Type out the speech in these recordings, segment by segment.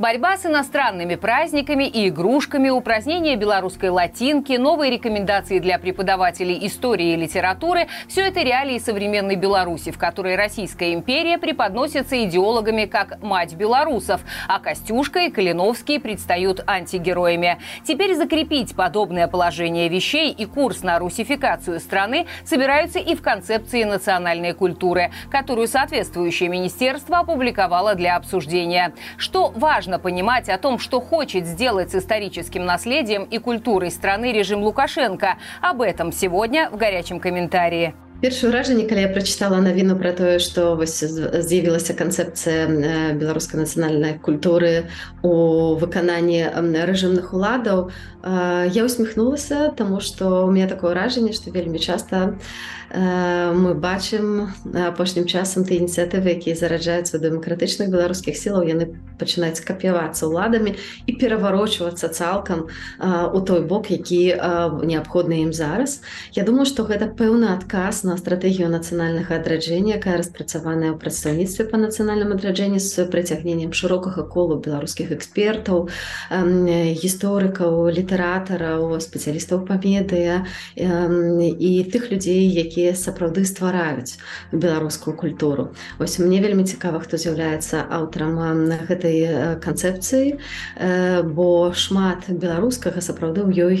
Борьба с иностранными праздниками и игрушками, упразднение белорусской латинки, новые рекомендации для преподавателей истории и литературы – все это реалии современной Беларуси, в которой Российская империя преподносится идеологами как «мать белорусов», а Костюшка и Калиновский предстают антигероями. Теперь закрепить подобное положение вещей и курс на русификацию страны собираются и в концепции национальной культуры, которую соответствующее министерство опубликовало для обсуждения. Что важно важно понимать о том, что хочет сделать с историческим наследием и культурой страны режим Лукашенко. Об этом сегодня в горячем комментарии. Першае ўражанне калі я прачытала навіну пра тое што вось з'явілася канцэпцыя беларускай нацыянальнай культуры у выкананні рэжымных уладаў я усміхнулася таму што у меня такое ўражанне што вельмі часта мы бачым апошнім часам ты ініцыятывы якія зараджаюцца дэмакратычных беларускіх сілаў яны пачынаюць капявацца ўладамі і пераварочвацца цалкам у той бок які неабходны ім зараз. Я думаю што гэта пэўны адказ на на стратэгію нацыянальнага адраджэння, якая распрацаваная ў прадстаўніцтве па нацыянальным адраджэнні з прыцягненнем шырокага колу беларускіх экспертаў, гісторыкаў, літаратараў, спецыялістаў па медыя і тых людзей, якія сапраўды ствараюць беларускую культуру. Вось мне вельмі цікава, хто з'яўляецца аўтарам гэтай канцэпцыі, бо шмат беларускага сапраўды ў ёй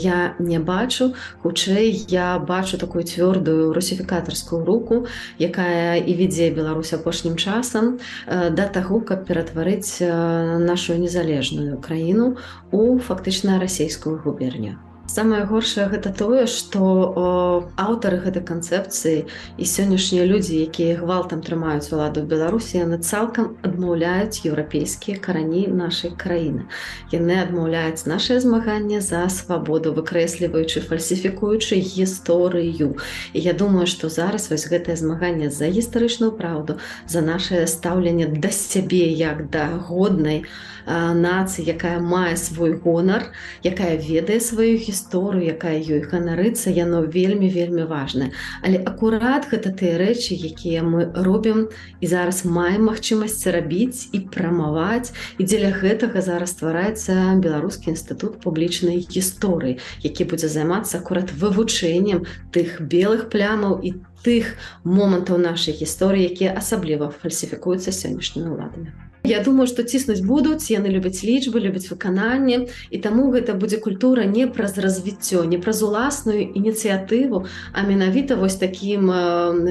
я не бачу, хутчэй я бачу такую цвёрдую русіфікатарскую руку якая і вядзе Беларусь апошнім часам да таго каб ператварыць нашу незалежную краіну у фактычна расійскую губерню самое горшае гэта тое что аўтары гэтай канцэпцыі і сённяшнія людзі якія гвалтам трымаюць уладу беларусі яны цалкам адмаўляюць еўрапейскія карані нашай краіны. Яны адмаўляюць наше змаганне за свабоду выкрэсліваючы фальсіфікуючы гісторыю. І я думаю что зараз вось гэтае змаганне за гістарычную праўду за наше стаўленне да сябе як да годнай нацыі якая мае свой гонар якая ведае сваю гісторыю гісторыю якая ёй ганарыцца яно вельмі вельмі важна але акурат гэта тыя рэчы якія мы робім і зараз маем магчымасць рабіць і прамаваць. І дзеля гэтага зараз ствараецца беларускі інстытут публічнай гісторыі які будзе займацца акурат вывучэннем тых белых плямаў і тых момантаў нашай гісторыі якія асабліва фальсіфікуюцца сённяшнімі ўладамі Я думаю, што ціснуць будуць, яны любяць лічбы, любяць выкананне і таму гэта будзе культура не праз развіццё, не праз уласную ініцыятыву, а менавіта вось такім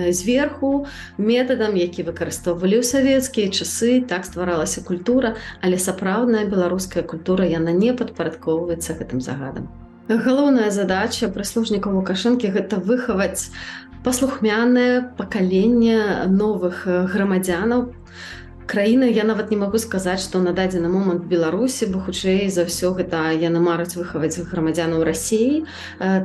зверху метадам, які выкарыстоўвалі ў савецкія часы, так стваралася культура, але сапраўдная беларуская культура яна не падпарадкоўваецца гэтым загадам. Галоўная задача прыслужнікаў лукашэнкі гэта выхаваць паслухмянае пакаленне новых грамадзянаў, краіна я нават не магу сказаць што на дадзены момант беларусі бо хутчэй за ўсё гэта яны мараць выхаваць грамадзянаў рассіі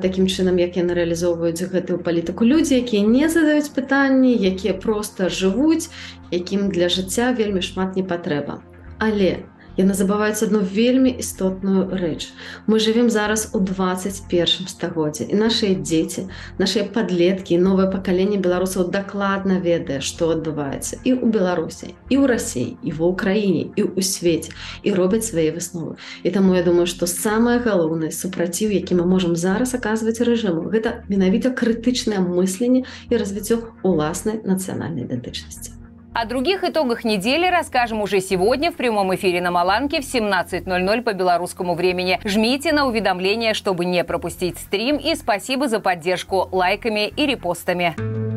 такім чынам як яны рэалізоўваюць гэтую палітыку. Людзі якія не задаюць пытанні якія проста жывуць якім для жыцця вельмі шмат не патрэба. Але у яны забываюць одну вельмі істотную рэч. Мы жывем зараз у 21 стагоддзе і нашыя дзеці, нашыя падлеткі, новае пакаленне беларусаў дакладна ведае, што адбываецца і ў Беларусі, і ў рассіі, і ва ўкраіне, і ў свеце і робяць свае высновы. І таму я думаю, што самае галоўнае супраціў, які мы можам зараз аказваць рэжыму, гэта менавіта крытычнае мысленне і развіццё уласнай нацыянальнай ідэнтычнасці. О других итогах недели расскажем уже сегодня в прямом эфире на Маланке в 17.00 по белорусскому времени. Жмите на уведомления, чтобы не пропустить стрим и спасибо за поддержку лайками и репостами.